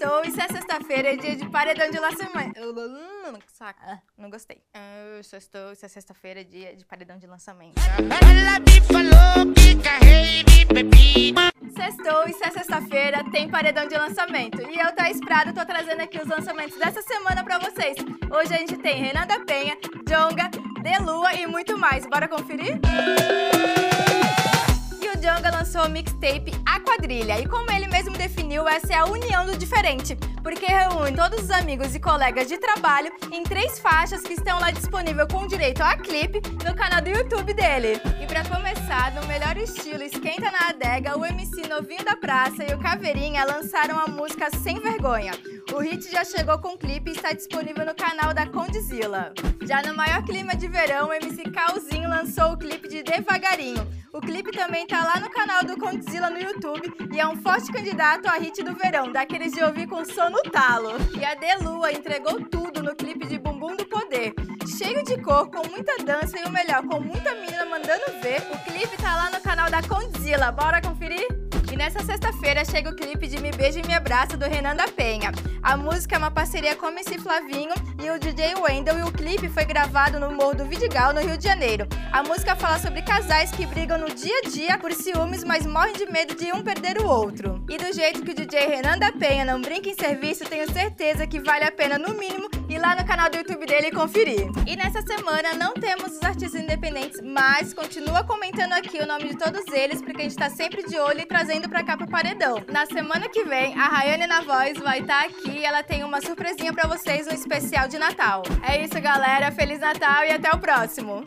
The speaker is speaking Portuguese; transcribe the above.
Sextou, isso é sexta-feira, é dia de paredão de lançamento. Saca, Ah. não gostei. Ah, Sextou, isso é sexta-feira, é dia de paredão de lançamento. Ela me falou que carrei de bebida. Sextou, isso é sexta-feira, tem paredão de lançamento. E eu, Thaís Prado, tô trazendo aqui os lançamentos dessa semana pra vocês. Hoje a gente tem Renan da Penha, Jonga, Delua e muito mais. Bora conferir? E Jonga lançou mixtape A Quadrilha. E como ele mesmo definiu, essa é a união do diferente, porque reúne todos os amigos e colegas de trabalho em três faixas que estão lá disponível com direito a clipe no canal do YouTube dele. E pra começar, no melhor estilo Esquenta na Adega, o MC Novinho da Praça e o Caveirinha lançaram a música Sem Vergonha. O hit já chegou com clipe e está disponível no canal da Condzilla. Já no maior clima de verão, o MC Calzinho lançou o clipe de Devagarinho. O clipe também tá lá no canal do Condzilla no YouTube e é um forte candidato a hit do verão, daqueles de ouvir com som no talo. E a Delua entregou tudo no clipe de Bumbum do Poder. Cheio de cor, com muita dança e o melhor, com muita menina mandando ver. O clipe tá lá no canal da Condzilla. Bora conferir? Nessa sexta-feira chega o clipe de Me Beija e Me Abraça do Renan da Penha. A música é uma parceria com MC Flavinho e o DJ Wendel e o clipe foi gravado no Morro do Vidigal, no Rio de Janeiro. A música fala sobre casais que brigam no dia a dia por ciúmes, mas morrem de medo de um perder o outro. E do jeito que o DJ Renan da Penha não brinca em serviço, tenho certeza que vale a pena, no mínimo, ir lá no canal do YouTube dele e conferir. E nessa semana não temos os artistas independentes, mas continua comentando aqui o nome de todos eles, porque a gente tá sempre de olho e trazendo pra cá pro paredão. Na semana que vem, a Rayane na voz vai estar aqui e ela tem uma surpresinha pra vocês, um especial de Natal. É isso, galera. Feliz Natal e até o próximo!